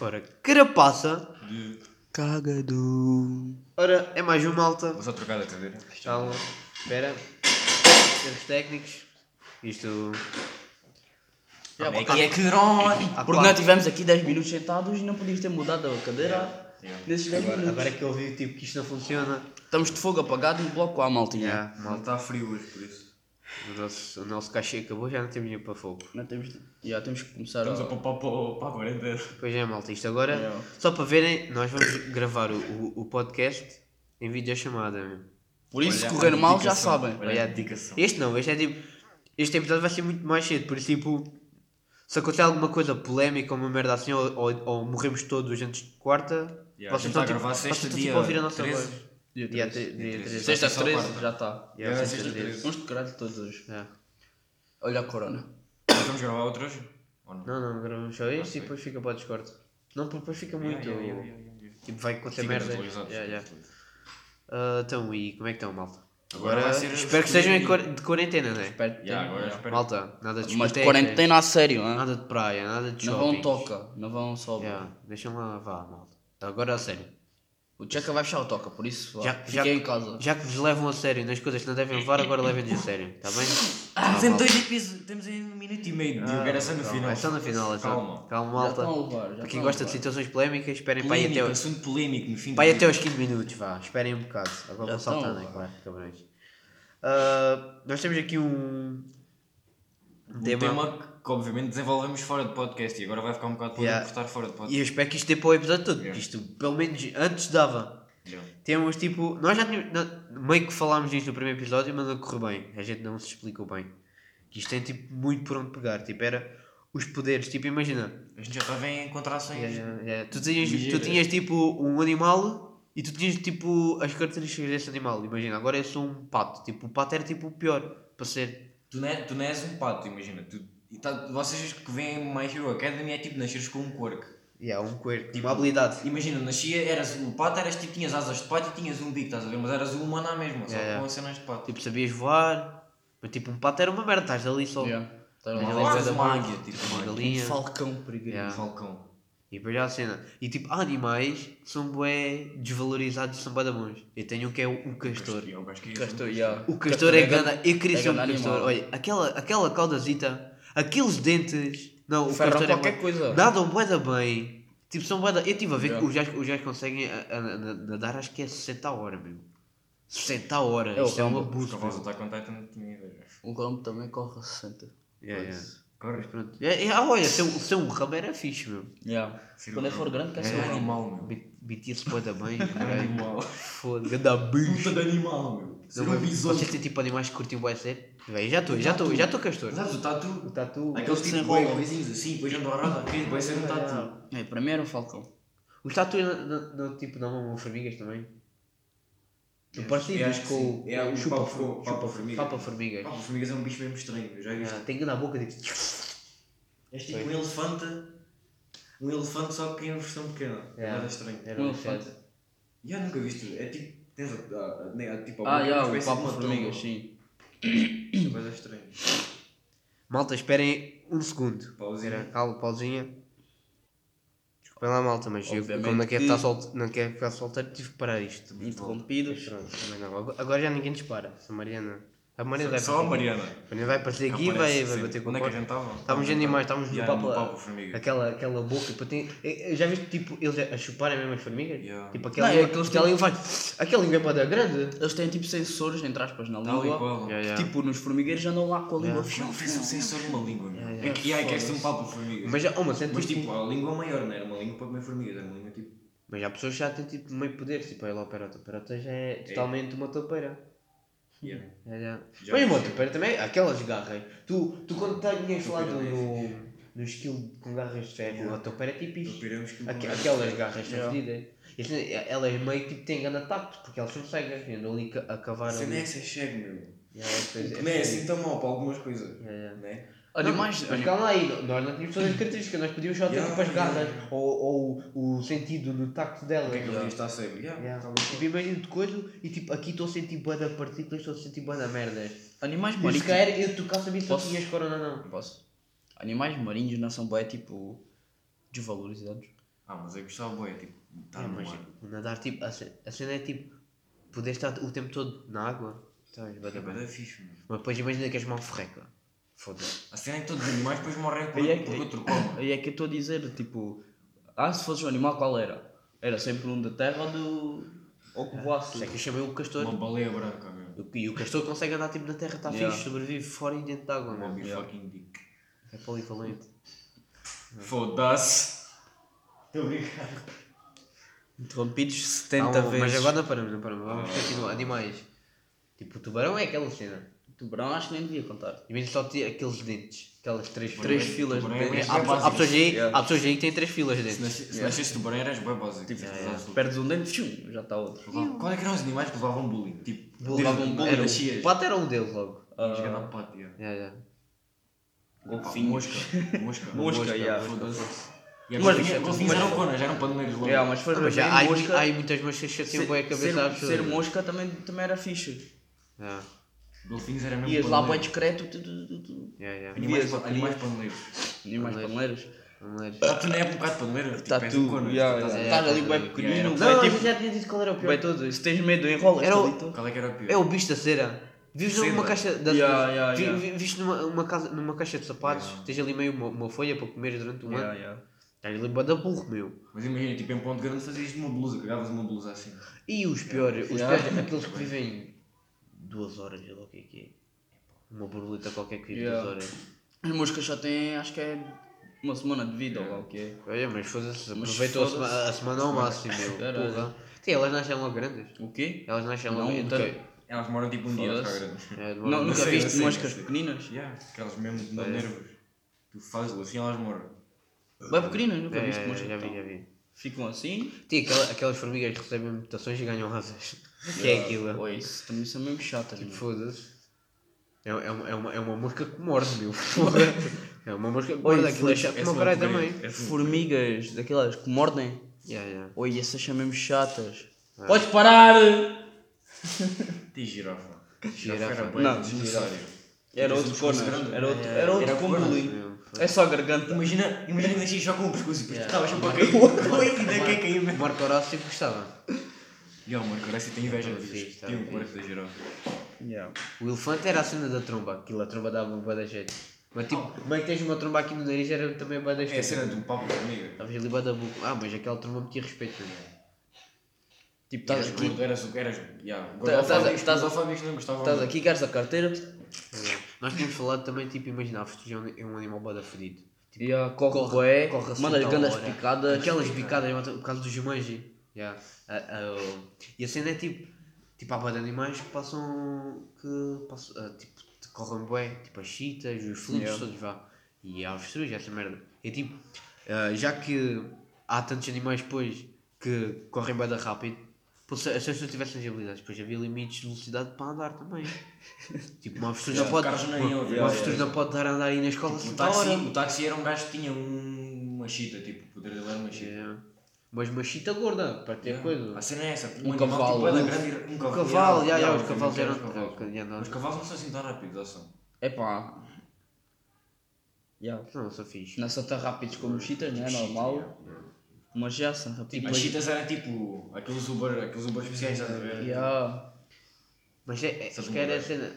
Ora, carapaça. De... Cagado. Ora, é mais um malta. Vou só trocar da cadeira. Calma, espera. Termos técnicos. Isto. Como é que é que há Porque nós tivemos aqui 10 minutos sentados e não podias ter mudado a cadeira Yeah. nesses 10 Agora, minutos. agora é que eu vi tipo, que isto não funciona. Estamos de fogo apagado no bloco A, maltinha. Yeah, malta. está frio hoje, por isso. O nosso, o nosso cachê acabou, já não temos dinheiro para fogo. Não temos, já temos que começar Estamos a a... poupar para, para a quarentena. Pois é, malta. Isto agora, Yeah. só para verem, nós vamos gravar o, o, o podcast em videochamada mesmo. Por isso, se correr mal, já sabem. Olha a dedicação. Este não, este é tipo. Este episódio vai ser muito mais cedo, por isso tipo. Se acontecer alguma coisa polémica ou uma merda assim, ou, ou, ou morremos todos antes de quarta, Yeah, vocês a estão tipo, a gravar vocês estão tipo a ouvir a nossa 13. voz. Dia Dia 13. tre- dia 13. Sexta Só 13 quarta. já está. Yeah, sexta sexta 13. Vamos de caralho todos hoje. Olha a corona. Nós vamos gravar outro hoje? Ou não? Não, não, gravamos só este e sei. depois fica para o Discord. Não, porque depois fica muito. Yeah, yeah, yeah, yeah, yeah. Tipo, vai acontecer Fica merda. Ah, então, e como é que estão, malta? Agora Agora, espero que estejam de quarentena, não é? Espero que Yeah, agora espero- Malta, nada de Mas de quarentena a sério, hein? Nada de praia, nada de Não shopping. vão toca, não vão só. Yeah, deixam lá, vá, malta. Agora a sério. O Checa vai fechar o toca, por isso. Já- já- em casa. Já que vos levam a sério nas coisas que não devem levar, agora levem-nos a sério, está bem? Estamos em dois episódios, estamos em um minuto e meio. Diogo, era só no Calma, final. É só no final, é só. Calma. Calma, malta. levar, Para quem gosta de situações polémicas, esperem para aí até, assunto polémico no fim para aí até aos vídeo. 15 minutos, vá. Esperem um bocado. Agora estão, saltando, é claro, cabrões. Ah, nós temos aqui um. um Um tema. tema que obviamente desenvolvemos fora de podcast e agora vai ficar um bocado Yeah. por estar fora de E podcast. eu espero que isto dê para o episódio todo. Yeah. Isto, pelo menos, antes dava. Yeah. Temos tipo. Nós já tínhamos. não, meio que falámos disto no primeiro episódio, mas não correu bem. A gente não se explicou bem. Que isto tem tipo muito por onde pegar. Tipo, era os poderes. Tipo, imagina. A gente já estava em contrações. Yeah, yeah. Tu, tinhas, tu tinhas tipo um animal e tu tinhas tipo as características desse animal. Imagina, agora eu sou um pato. Tipo, o pato era tipo o pior para ser. Tu, não é, tu não és um pato, imagina. Tu, e tá- vocês que veem My Hero Academy é tipo nasceres com um quirk. Yeah, um coelho. Tipo, uma habilidade. Imagina, nascia, eras o pato, eras tipo, tinhas asas de pato e tinhas um bico, estás a ver? Mas eras o humano à mesma, só Yeah, com cenas de pato. Tipo, sabias voar. Mas tipo, um pato era uma merda. Estás ali só. Yeah. Tá é bué da uma bom. águia, tipo uma Uma águia. Um galinha. falcão perigoso. Yeah. Um falcão. E depois já a cena. E tipo, há animais que são bué desvalorizados e são bons. Eu tenho um que é o, o castor. É o é Castor, yeah. O castor é grande- ganda. Eu queria é ser um castor. Olha, aquela, aquela caudazita, aqueles dentes. Não, o Ferram castor é qualquer bué- coisa. Nadam bué da bem. Tipo, são bué da... Eu estive a ver que os gajos, os gajos conseguem a, a- a- nadar, acho que é 60 a hora, meu. 60 a hora. É o Isto é um Rambo. Abuso, do Attack on Titan tinha. O também corre a 60. Yeah, yeah. Corre. Pronto. É, é, ah, olha, ser, um- ser um ramo era fixe, meu. Yeah. Quando um eu for grande, quer É ser um animal. meu. BTS bué da bem. Animal. Foda-se, ganda bicho. Puta de animal, meu. Um besouro. Vocês têm tipo animais que curtem bué ser? Véi, já estou, já estou, já estou castor. Sabes o tatu? O tatu. Aqueles tipo enrolam. boi, coisinhos assim, depois andam a roda. Ok, vai ser um tatu. É, para mim era um falcão. Os tatus não, não, tipo, não mamam formigas também? Tu É, que com. É, o chupa, papa- chupa, papa formiga. Papa formigas. Pá, o formigas é um bicho mesmo estranho, eu já vi. Ah, tem que na boca tipo. É tipo um elefante. Um elefante só que em versão pequena. Nada estranho. Era Um elefante. elefante. Já nunca viste. É tipo. Tens a. a, a, a tipo, a Ah, boca, já, uma o de papo uma formigas, sim. É coisa estranha. Malta, esperem um segundo. Pausinha. Era, calma, pausinha. Desculpem lá, malta, mas eu, como não quero, que- estar solte, não quero ficar solteiro, tive que parar isto. Interrompidos. Pronto, também não. Agora- já ninguém dispara. A Mariana. A Mariana vai Só a Mariana. A Mariana vai aparecer aqui e vai, vai bater com Onde a é que a gente estava? Estávamos em animais, estávamos no papo, formiga. aquela, aquela boca, para ter, eh, já viste tipo eles a chuparem mesmo as formigas? Yeah. Tipo aquela Não, é língua, aquela tipo- língua faz, aquela língua é para dar grande. Eles têm tipo sensores, entre aspas, na língua. qual. Yeah, yeah. Que, tipo, nos formigueiros andam lá com a língua. Não fez um sensor numa língua, É que é que é um papo formiga. Mas já, oh, mas, é Mas tipo, tipo, a língua maior, não era uma língua para comer formigas, era uma língua tipo. mas há pessoas que já têm tipo meio poder, tipo ela operota, a operota já é totalmente uma topeira. Yeah. É, já. Mas vi. topeira também, aquelas garras. Tu, tu quando tinhas falado no, no skill com garras de ferro, Yeah. a topeira é tipo isto. Topeiramos que Aqu- não é. aquelas garras são Yeah. fedidas. Assim, Elas meio tipo, têm grande ataque, porque elas são cegas, e andam ali a cavar Você não é ser cego, meu. Yeah, é coisa- Não é assim tão mal para algumas coisas. Yeah, yeah. Né? Animais. Mas calma aí, nós não tínhamos todas as características, nós podíamos só ter Yeah, tipo as garras yeah. ou, ou o sentido no tacto dela. O que é que ele? Está cego? Yeah, Yeah. tá. Tipo, imagina de coisa e tipo, aqui estou a sentir boa da partículas, estou a sentir boa da merda. Animais E se marinhos. calhar eu tocar sabia se tu tinhas corona ou não. Posso? Animais marinhos não são bem tipo desvalorizados. Ah, mas eu gostava bué, tipo, estar É, no mas mar. o nadar, tipo, a ce- a cena é tipo, poder estar o tempo todo na água. Então, é da É bem. Mas depois imagina que és mal ferreca. Foda-se. A cena é que todos os animais depois morrem por, Aí é por que- outro como. Aí é que eu estou a dizer, tipo, ah, se fosse um animal, qual era? Era sempre um da terra ou do. ou que voasse. Isso é que eu chamei o castor. Uma baleia branca, meu. E o castor consegue andar tipo na terra, está Yeah. fixe, sobrevive fora e dentro de água, mano. fucking dick. É polivalente. Foda-se. Estou a brincar. Interrompidos 70 Ah, vezes. Mas agora não paramos, não paramos. Vamos continuar. Animais. Tipo, o tubarão é aquela cena. Tubarão acho que nem devia contar. Imagina só ter aqueles dentes. Aquelas três Três filas. filas de tubarão é dentes. bué Há, básico. há, pessoas aí, Yeah. há pessoas aí que têm três filas de Se dentes. se nascesse tubarão eras bem básico. Tipo, yeah. absoluta. Perdes um dente, tchum, já está outro. Qual é que eram os animais que levavam bullying? Tipo, Levavam bullying, Era, o pato era um deles logo. Ias jogar na pata, yeah. Yeah, yeah. Ah, Golfinhos. Mosca. Mosca. Mosca, yeah. Foda-se. E Mas- golfinhos golfinhos mas- eram conas, eram paneleiros logo. Yeah, mas foi Ah, mas já há, mosca. há muitas moscas que tinham bem a cabeça ser, pessoas. ser mosca também, também era fixe. Yeah, Golfinhos eram mesmo Ias lá bem discreto, tu, tu, tu, tu. yeah, yeah. Animais, pa- animais paneleiros. Animais Paneleiros. paneleiros. Vamos ler. Tá tu na época um bocado paneleiro. Está tu, estás ali bem pequenino, Não, tipo, já tinha dito qual era o pior. todo. Se tens medo, enrolas Era o-. Qual é que era o pior? É o bicho da cera. Vives numa caixa da Yeah, yeah, vi- yeah. vi- Viste numa, uma casa, numa caixa de sapatos, Yeah. tens ali meio uma, uma folha para comer durante um Yeah, ano. yeah. Estás ali bué da burro, meu. Mas imagina, tipo, em ponto grande fazias uma blusa, cagavas uma blusa assim. E os piores, os Yeah. piores, aqueles que vivem duas horas, sei lá o que é que é. Uma borboleta qualquer que vive Yeah. duas horas. As moscas só têm, acho que é uma semana de vida ou lá o que é. Olha, mas foda-se, Mas aproveitou a, foda-se. sema- a semana ao máximo, meu. Caralho. Porra. Sim, elas nascem logo grandes. O quê? Elas nascem logo Não, grandes. tanto- Elas moram tipo um dia ficar grandes. É, Não, nunca sei, viste eu sei, moscas sei. pequeninas? Yeah, aquelas mesmo de É. nervos. Tu fazes assim elas moram. Bem pequeninas, nunca É, viste é, moscas. já vi, então. já vi. Ficam assim. Aquela, aquelas formigas que recebem mutações e ganham asas. Que é aquilo? Oi, isso também são mesmo chatas. Tipo, foda-se. É, é, uma, é, uma, é uma mosca que morde, meu. É uma mosca que Oi, morde. Aquilo é chato é como só caralho também. É assim. Formigas, daquelas que mordem. Yeah, yeah. Oi, essas são mesmo chatas. Ah. Podes parar! Tem girafa. Girafa. era bem Não, desnecessário. Era Tinhas outro conas. Era outro, É, era outro era com. É só a garganta. Imagina, imagina que nascias só com o pescoço e depois Yeah. estavas sempre a cair. Oi, ainda quer cair O mesmo. Marco Horácio sempre gostava. E o Marco Horácio tem inveja disso. Tem o corpo da girafa. Yeah. O elefante era a cena da tromba. Aquilo, a tromba dava um bué da jeito. Mas tipo, como é que tens uma tromba aqui no nariz era também bué da É a cena do papo amiga. Estavas ali bué da boca. Ah, mas aquela tromba metia respeito. né? Tipo, estás Eras aqui, gordo, eras. eras yeah, Tá- gordofóbicos, estás- gordofóbicos não gostavam. estás aqui, queres a carteira? Nós tínhamos falado também, tipo, imagina, a é um, é um animal bué da fedido. Tipo, Yeah, corre, corre- corre assim manda grandes picadas. Aquelas picadas por causa do Jumanji. Yeah. Ah, ah. E a cena é tipo, tipo há bué de animais que passam, que passam, ah, tipo, correm bué, tipo as chitas, os felinos Yeah. todos vá. E há avestruz, essa merda. É tipo, ah, já que há tantos animais depois que correm da rápido, se, as pessoas tivessem agilidades, depois havia limites de velocidade para andar também. tipo, uma avestruz não pode, uma, avestruz yeah. não pode dar a andar aí na escola O assim táxi, o táxi era um gajo que tinha um- uma chita, tipo, o poder dele era uma chita. Yeah. Mas uma chita gorda, para ter coisa. A cena é essa, Um um, cavalo, tipo, um- grande, e- um O cavalo, cavalo, já, já, yeah, os cavalos eram. os cavalos. não- são assim tão rápidos, ou são? Epá. Yeah. Não, são fixe. Não são tão rápidos como os chitas, não é normal. Mas já são Tipo, rápidos. as chitas eram tipo aqueles Uber, aqueles Uber especiais, estás a ver? Yeah. Mas é, é, acho que era a cena.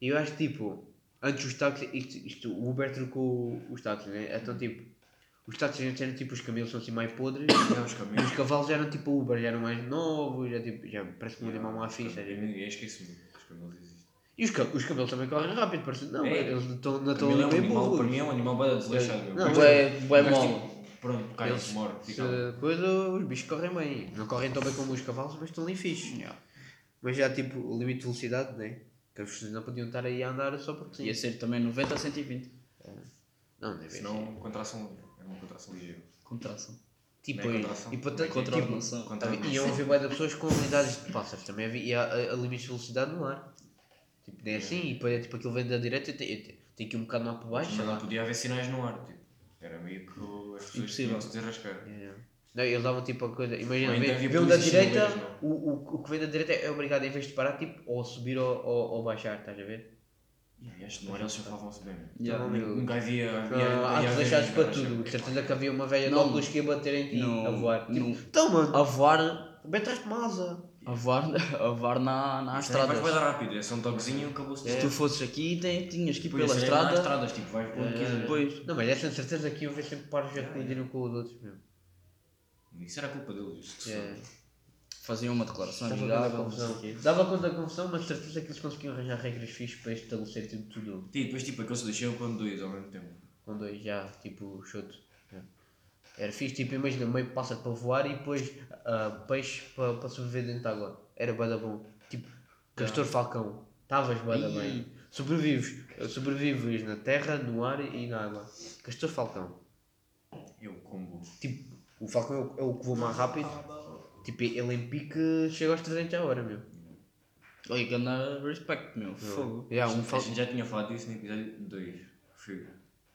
Eu acho que tipo, antes os táxis, isto, isto, o Uber trocou os táxis, né? Então tipo, os táxis antes eram tipo, os camelos são assim mais podres, Não, os caminhos. os cavalos eram tipo Uber, já eram mais novos, já, tipo, já parece que um animal mais fixe, estás a ver? Eu esqueci-me que os camelos existem. E os, ca- os camelos também correm rápido, parece não, É. eles não estão é ali um meio animal, para mim é um animal bem desleixado. Não, tipo, bué mas, mole. tipo, Pronto, cai, Eles, morre, fica. se coisa, os bichos correm bem. Não correm tão bem como os cavalos, mas estão ali fixe. Yeah. Mas já tipo, o limite de velocidade, né? Que as pessoas não podiam estar aí a andar só porque sim. Ia ser também 90 a 120. Não, deve ser. Senão, contração, é uma contração ligeira. Contração. Tipo, Não é e, contração. e para Como é tanto, que é? tipo, Contração. Contra- iam haver bué de pessoas com habilidades de pássaros. Também havia a, a, a limites de velocidade no ar. Tipo, nem assim, e depois é tipo aquilo vem da direita e tem, tem, tem aqui um bocado lá para baixo, sei Mas lá. não podia haver sinais no ar, tipo. Era meio que as pessoas Impossível. tinham de se desarrascar. É. Não, eles davam tipo a coisa. Imagina, Ou então havia o da polícias direita, chineses, o, o, o que vem da direita é obrigado, em vez de parar, tipo, ou subir ou, ou, ou baixar, estás a ver? E acho que no ar eles chafavam-se bem. Yeah. Então, meu, Nunca havia. Ah, havia- há havia de deixares para tudo. De certeza que havia uma velha de óculos que ia bater em ti Não, a voar. Tipo, não. então, mano, A voar, bem atrás de uma asa. a voar, a voar na, na Isto aí Vais estrada. mais rápido, é só um toquezinho acabou-se. Se tu fosses aqui, tem- tinhas que ir Por pela é nas estrada. estradas, tipo, vais para onde É. Depois, Não, mas essa certeza que iam ver sempre pares a colidir um com os outros mesmo. Isso era culpa deles. isso que se É. faziam uma declaração Dava conta da amigável. não sei confusão. Dava conta da confusão, mas certeza que eles conseguiam arranjar regras fixas para estabelecer tudo, tudo. E depois, tipo, aqueles deixaram com dois ao mesmo tempo. com dois já, tipo, chuto. É. Era fixe, tipo, imagina, meio pássaro para voar e depois ah, peixe para, para sobreviver dentro de água. Era bada bom. Tipo, Castor Falcão. Estavas bada bem. Sobrevives. Sobrevives na terra, no ar e na água. Castor Falcão. Eu, combo. Tipo, o Falcão é o, é o que voa mais rápido. Tipo, ele em pique chega aos 300 a hora, meu. Olha, que anda respect, meu. Fogo. Yeah, um A gente já tinha falado disso no episódio 2. Foi.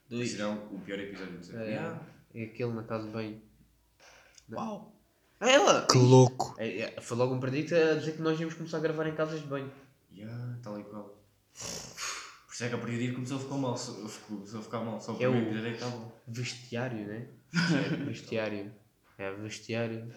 Dois. Será o pior episódio de sempre. É, Yeah. é aquele na casa de banho. Uau. Ah, ela! Que louco. É, é, foi logo um predito a dizer que nós íamos começar a gravar em casas de banho. Yeah, tal e qual. Por isso é que a partir começou a ficar mal. Começou a ficar mal. Só o É o- primeiro episódio é que está bom. Vestiário, né? É, vestiário. É, vestiário.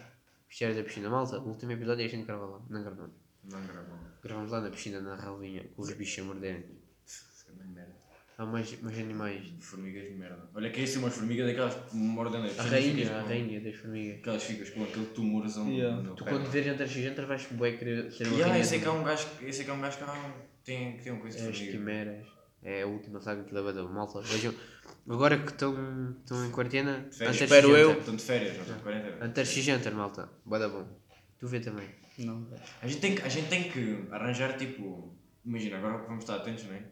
Vestiário da piscina. Malta, o último episódio a gente grava lá. Não gravamos. Não gravou. Gravamos lá na piscina, na relvinha, com os bichos a morderem. Isso é uma merda. Há mais, mais animais. Formigas de merda. Olha, que é assim umas formigas daquelas que mordem na A rainha, a rainha das formigas. Aquelas ficas com aquele tumorzão Yeah. no Tu pé. quando vês entre x entre vais bué querer ser uma Yeah, rainha. eu sei que há um gajo, eu sei que há um gajo que há- tem, que tem uma coisa de É as formiga. quimeras. É a última saga que leva da malta. Vejam, agora que estão, estão em quarentena, Férias. antes Espero eu. Estão de férias, não estão de quarentena. Malta. Boa bom. Tu vê também. Não. A gente, tem que, a gente tem que arranjar tipo. Imagina, agora vamos estar atentos, não é?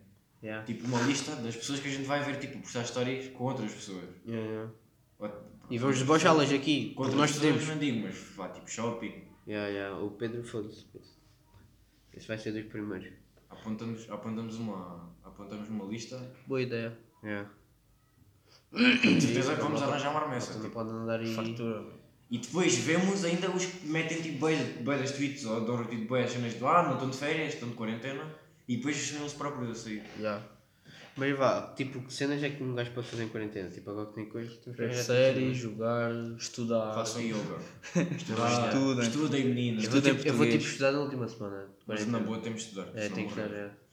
Yeah. Tipo uma lista das pessoas que a gente vai ver, tipo, postar histórias com outras pessoas. Yeah, yeah. Ou- E vamos debochá-las aqui, outras nós podemos. não digo, mas vá, tipo shopping. Yeah, yeah. O Pedro foda-se. Esse vai ser dos primeiros. Apontamos, apontamos, uma, apontamos uma lista. Boa ideia. Yeah. De certeza que vamos arranjar uma armessa. Não tipo. pode andar aí. Fartura. E depois vemos ainda os que metem tipo bué das tweets ou dão tipo bué as cenas do ah, não estão de férias, estão de quarentena. E depois são eles próprios a sair. Já. Mas vá, tipo, que cenas é que um gajo pode fazer em quarentena? Tipo, agora que tem coisas, temos que Ver arranjar séries, jogar, estudar. Façam yoga. Estudar. Estudem. Estudem meninas. Eu vou, Estudem tipo, eu vou tipo estudar na última semana. Mas na boa temos de estudar. É, tem que estudar, é.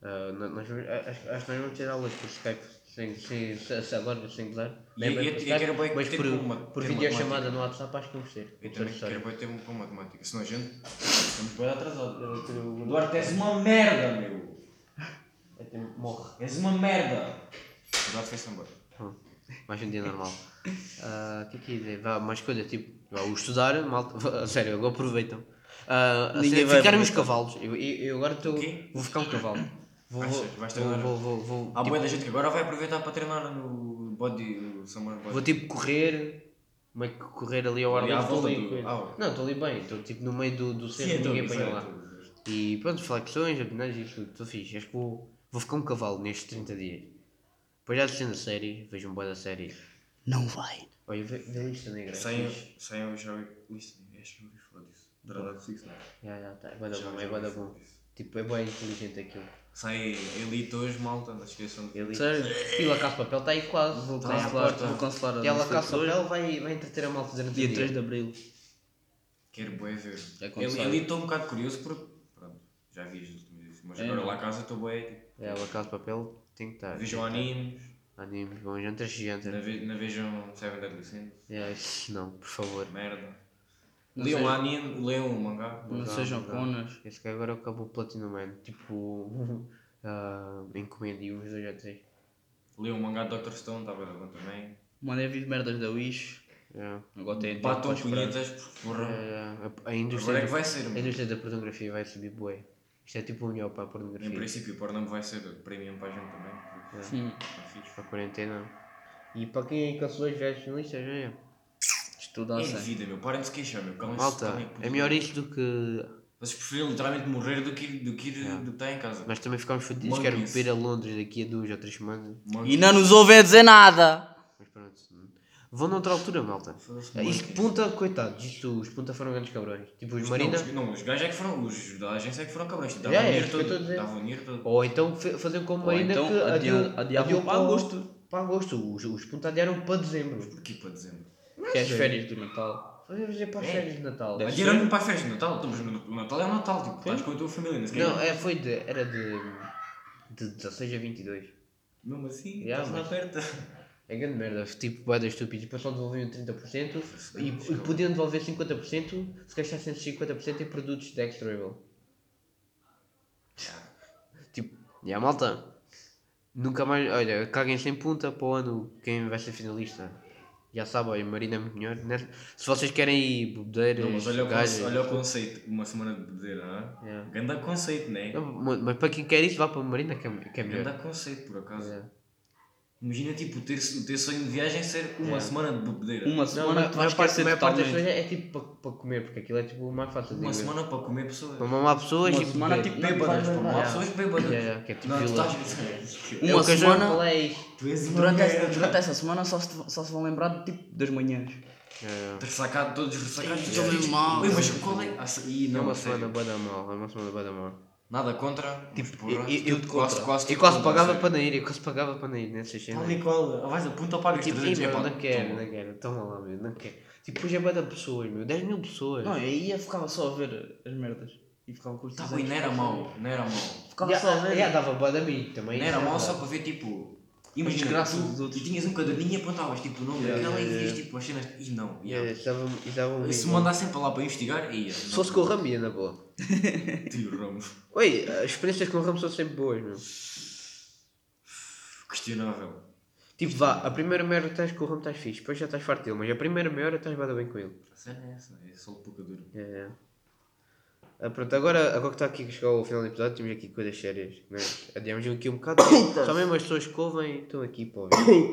Nó- nós acho, acho que nós vamos ter aulas por Skype, sem, sem, sem, sem agora, sem gozar. E é eu- bem eu- por eu Skype, quero mas ter por, uma- por ter videochamada no WhatsApp acho que vamos ter. Eu também quero bué ter um com matemática. Senão a gente estamos bem atrasados. Duarte, és uma merda, meu. Até Morre. És uma merda. Duarte foi-se embora. Mais um dia normal. Ah, O que é que ia dizer? Vá, mais coisa, tipo, vá, o estudar, malta, sério, agora aproveitam. A Ninguém sério, vai ficarem os cavalos. Eu, eu, eu agora estou. O? Vou ficar um cavalo. Vou, Vais- vou, vais vou, treinar? vou, vou, vou, Há tipo, boa da gente que agora vai aproveitar para treinar no body, no summer body. vou tipo correr, meio que correr ali ao ar livre. estou volta ali do- ah, Não, estou ali bem, estou tipo no meio do, do Sim, centro, então, ninguém pois apanha é, lá. E pronto, flexões, abdominais e tudo, estou fixe. Acho que vou, vou ficar um cavalo nestes 30 dias. Depois já assistindo a série, vejo um boa da série. Não vai. Olha, vê, vê lista negra. é Saiam, saiam já lista. Acho que não ouvi falar disso. Drada Six, não é? Já, já, tá. É bom, é bom. Tipo, é bem inteligente aquilo. Sai Elite hoje, malta, não se esqueçam de Ele... Sério? E o La Casa de Papel está aí quase. Vou à cancelar, porta. vou cancelar a E a La Casa de hoje. Papel vai, vai entreter a malta durante o Dia dia. 3 de Abril. Quero bué ver. É. Elite estou um bocado curioso porque, pronto, já vi os últimos vídeos. Mas É, agora não. lá a casa estou bué, tipo, É, La Casa Papel tem que estar. vejam animes, Animes, bom, jantar gigante. não ve- não vejam Seven Deadly Sins, É, isso não, por favor. merda. Leiam sei- anime, leiam o mangá. Não Não, sejam conas. Esse que agora acabou o Platinum Man. Tipo, ah, encomendei uns dois ou três. Leiam o mangá de Dr. Stone, está bem bom também. Mandei vir merdas da Wish. É. Agora tem Batam punhetas, porra. É, a, a Agora indústria, é que vai ser, a mano. indústria da pornografia vai subir bué. Isto é tipo o melhor para a Em pornografia. princípio, o Pornhub vai ser premium para a gente também. Sim. É. Para a quarentena. E para quem cancelou as viagens finalistas, já é. Estudar É de sem. vida, meu. Parem de se queixar, meu. Calem-se. Malta, é melhor isto do que. Vocês preferem literalmente morrer do que ir, do que, ir, Yeah. do que estar em casa. Nós também ficámos fodidos. Quero ir a Londres daqui a duas ou três semanas. E não nos ouve a dizer nada. Mas pronto. Vão noutra altura, malta. Foda-se, Isto marketing. punta, coitados, isto, os punta foram grandes cabrões. Tipo, os Marina. Não, os, não, os gajos é que foram, os da agência é que foram cabrões. Davam É, é, dinheiro isso que eu a todo. dizer. Davam dinheiro todo. Ou então fe- faziam como Ou Marina então que adia- adiou, adiavam para agosto. Para agosto. Os, os punta adiaram para dezembro. Porquê para dezembro? Que é as férias do Natal. Vamos fazer para as É. férias de Natal. Deve Adiaram-me para as festas de Natal. Então, mas no- o Natal é o Natal, tipo, estás com a tua família, não sei Não, é, foi de. Era de. De 16 a 22. Mesmo assim, Yeah, estás lá mas- perto. É grande merda, tipo, boeda estúpidos. Depois só devolviam 30% e, e podiam devolver 50% se gastassem esses 50% em produtos de extra label. Tipo, e a malta, nunca mais, olha, caguem sem punta para o ano quem vai ser finalista. Já sabe, olha, Marina é muito melhor. Né? Se vocês querem ir bebedeiras, Não, mas olha o, gajas- conce- olha o conceito, uma semana de bebedeira, não é? Yeah. Ganda conceito, não é? Não, mas mas para quem quer isso, vá para a Marina que é, que é melhor. Ganda conceito, por acaso. Yeah. Imagina, tipo, o ter, ter sonho de viagem ser uma Yeah. semana de bebedeira. Uma Não, semana mas tu vais parte, a esquecer maior parte das coisas é tipo para, para comer, porque aquilo é tipo o mais fácil de Uma semana para comer pessoas. Para mamar pessoas Uma e semana, beber. tipo, Bêbadas, vais para mamar levar. pessoas bêbadas. Yeah, yeah, que é tipo Não, tu vila. estás... É Uma o que a semana- é uma Durante essa, durante essa semana só se, só se vão lembrar de, tipo, das manhãs. É, Ressacado, todos ressacados. Mesmo mal. Mas qual é? Ah, se- Ih, é não, uma semana boa da mal, é uma semana boa da mal. Nada contra. Tipo, porra, Eu, eu, quase, quase, eu quase contra, pagava para não ir, eu quase pagava para não ir nessas Tal cenas. e qual. Ah, Vais a punta ou pagas Tipo, 300 ih, meu, epá, não quero, não quero, toma lá, meu, não quero. Tipo, hoje é boa da pessoas, meu, 10 mil pessoas. Não, eu ia ficava só a ver as merdas. E ficava com os Tá bem, não era mau, não era mau. Ficava só a ver. já dava boa da mim também. Não era mau só para ver tipo. Imagina, desgraças tu, dos outros. e tinhas um caderninho e apontavas tipo o nome Yeah, daquela yeah, e yeah. tipo as cenas. E não, E yeah. isso dava- isso dava E se bom. mandassem para lá para investigar, ia. Se fosse com o Ramo, ia na boa. Tio Ramos. Oi, as experiências com o Ramo são sempre boas, meu. Questionável. Tipo, vá, a primeira meia hora estás com o Ramo estás fixe, depois já estás farto dele, mas a primeira meia hora estás bada bem com ele. A cena é essa, é só de pouca dura. É, é. Ah, pronto, agora, agora que está aqui que chegou ao final do episódio, temos aqui coisas sérias. Né? Adiamos aqui um bocado. Só mesmo as pessoas que ouvem estão aqui para ouvir.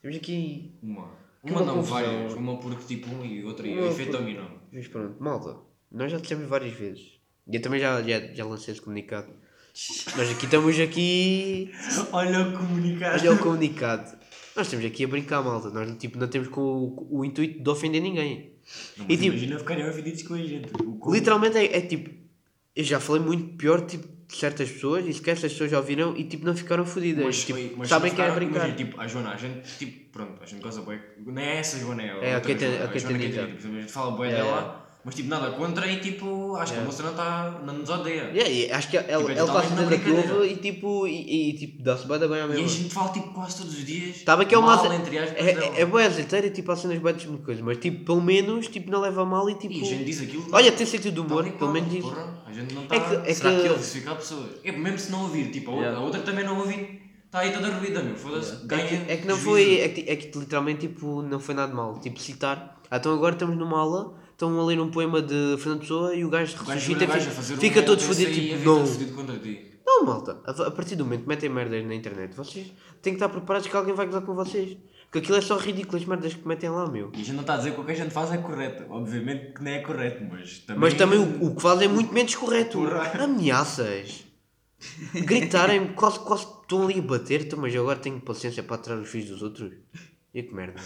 Temos aqui. Uma. Uma uma não, confusão. várias. Uma porque tipo um e outra e efeito por- dominó. Mas pronto, malta. Nós já dissemos várias vezes. E eu também já, já, já lancei esse comunicado. Nós aqui estamos aqui. Olha o comunicado. Olha o comunicado. Nós estamos aqui a brincar, malta. Nós tipo, não temos com o, o intuito de ofender ninguém. Não, E tipo- imagina ficarem ofendidos com a gente. Literalmente é, é tipo. Eu já falei muito pior tipo, de certas pessoas e se essas pessoas já ouviram e tipo não ficaram fodidas. Mas, tipo, mas sabem que é brincar. Tipo, a Joana, a gente, tipo, pronto, a gente gosta bem. Não é essa Joana, é a É, a a Joana Caetanita. Caetanita, tipo, A gente fala bem dela, mas tipo, nada contra e tipo, acho que a Yeah. moça não, tá, não nos odeia. Yeah, e acho que ela, Tipo, ela então está na fazendo aquilo brincadeira. e tipo, e, e, tipo dá-se bem bem ao E a gente fala tipo quase todos os dias. Estava que é uma mal, aze- entre aspas, É, dela. é, é boa azeiteira, tipo, há cenas boas de coisas, mas tipo, pelo menos, tipo, não leva a mal e tipo. E a gente diz aquilo. Olha, tem sentido de humor, pelo menos isso. porra, A gente não É está. que- é Será que- que ele ficar pessoas? É, mesmo se não ouvir, tipo, a, outra, Yeah. a outra também não ouvir, está aí toda ruída, meu. Foda-se. É Ganha. que, é que não juízo. foi, é que, é que literalmente tipo, não foi nada mal. Tipo, citar. Ah, então agora estamos numa aula, estão a ler um poema de Fernando Pessoa e o gajo ressuscita e fica, fazer um fica todo fodido. Tipo, não. Não, malta. A, partir do momento que metem merdas na internet, vocês têm que estar preparados que alguém vai gozar com vocês. Porque aquilo é só ridículo as merdas que metem lá, meu. E a gente não está a dizer que o que a gente faz é correto. Obviamente que não é correto, mas também. Mas também o, o que fazem é muito menos correto. Ameaças. Gritarem, quase, quase estão ali a bater, então, mas eu agora tenho paciência para atirar os filhos dos outros. E que merda.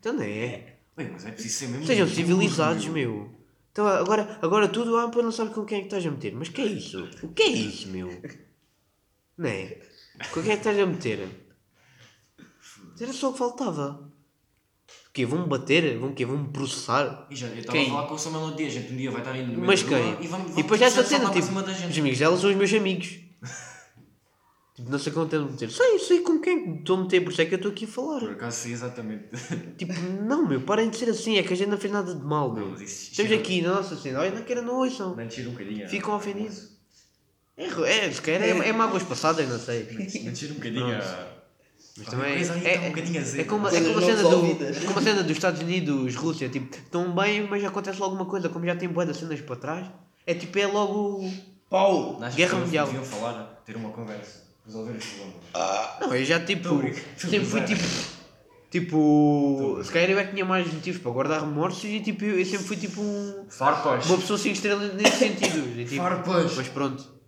Então não é. Mas é preciso ser mesmo. Sejam civilizados, meu. meu. Então agora, agora tudo, ah, pô, não sabe com quem é que estás a meter. Mas que é isso? O que é isso, meu? Não é? Com quem é que estás a meter? Era só o que faltava. O quê? Vão-me bater? Vão quê? Vão-me processar? E já, eu estava a falar com o Samuel no dia, gente um dia vai estar indo no meio Mas quem? E, vamos, E depois essa cena, para tipo, os amigos dela são os meus amigos. Tipo, não sei como tenho de meter. Sei, sei com quem estou a meter, por isso é que eu estou aqui a falar. Por acaso sei exatamente. Tipo, não, meu, parem de ser assim, é que a gente não fez nada de mal, meu. Não, mas isso- Estamos é- aqui na nossa cena, olha, não quero, não ouçam. Tira um bocadinho. Ficam ofendidos. É, é, se calhar é, é mágoas passadas, não sei. Não tira um bocadinho a. Mas também é, um bocadinho é, é como, é como a cena do, é como a cena dos Estados Unidos, Rússia, tipo, estão bem, mas acontece logo uma coisa, como já tem boas das cenas para trás, é tipo, é logo... Pau! Guerra que Mundial. Deviam falar, ter uma conversa, resolver os problemas. Não, eu já tipo, brincando. sempre fui tipo, tipo, se calhar eu é que tinha mais motivos para guardar remorsos e tipo, eu, eu sempre fui tipo um, Farpas! uma pessoa 5 estrelas nesse sentido. E, tipo, Farpas! Mas pronto.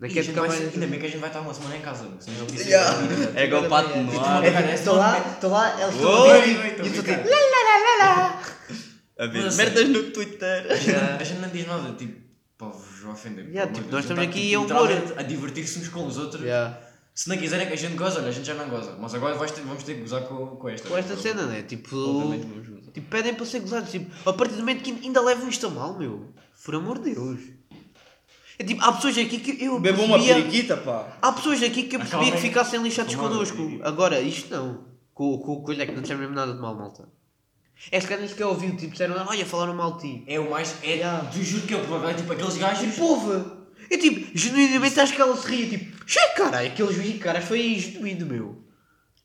Não E a mais. Ainda bem que a gente vai estar uma semana em casa, senão ele disse. É igual o pato no ar. Estou lá, estou lá, eles estão a e tu brincando. tipo. A ver, merdas no Twitter. A gente, não diz nada, tipo, vos ofender. Yeah, tipo, nós estamos aqui a humor. a divertir-se uns com os outros. Yeah. Se não quiserem que a gente goza, a gente já não goza. Mas agora vais ter- vamos ter que gozar com, com esta. Com esta cena, né? Tipo. Tipo, pedem para ser gozados. Tipo, a partir do momento que ainda levam isto a mal, meu. Por amor de Deus. É tipo, há pessoas aqui que eu Bebam uma periquita, pá. Há pessoas aqui que eu percebia que ficassem lixados connosco. Agora, isto não. Com, o que não disseram mesmo nada de mal, malta. É se calhar nem sequer ouviu, tipo, disseram, olha, falaram mal de ti. É o mais. É, Yeah. Tu juro que é o problema. É tipo aqueles gajos. Tipo, ouve. Eu tipo, genuinamente acho que ela se ria, tipo, che, caralho, aquele juiz, cara, foi genuíno, meu.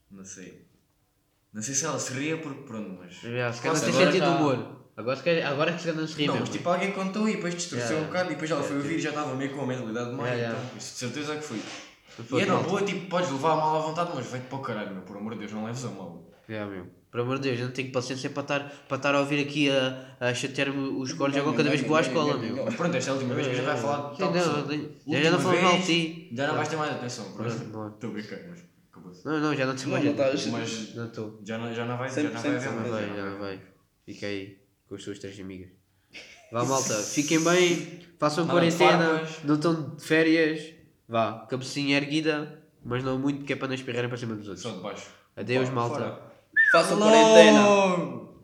Não sei. Não sei se ela se ria porque pronto, mas. Já, se calhar não tem sentido tá- humor. Agora, agora é que se calhar não se ria Não, mesmo. mas tipo alguém contou e depois distorceu Yeah. um bocado e depois ela foi ouvir e já estava meio com a mentalidade de mãe. Yeah, yeah. Então, isso de certeza que foi. E é na boa, tipo, podes levar a mal à vontade, mas vai-te para o caralho, meu. Por amor de Deus, não leves a mal. Já, meu. Por amor de Deus, eu não tenho paciência para estar, para estar a ouvir aqui a, a chatear-me os cortes agora cada vez que vou à escola, meu. Mas pronto, esta é a última vez que a gente vai falar de tal pessoa. já, não falo mal de ti. Já não vais ter mais atenção, pronto. Não, não. Estou a brincar, mas acabou-se. Não, não, já não tenho Não, mais estás. Mas Não estou. já não, já não vai, já não vai 100% haver Já não mais. vai, já não vai. Fica aí com as suas três amigas. Vá malta, fiquem bem, façam quarentena, não estão de férias. Vá, cabecinha erguida, mas não muito que é para não espirrarem para cima dos outros. Só de baixo. Adeus Fora, malta. fora. Façam quarentena. Alô!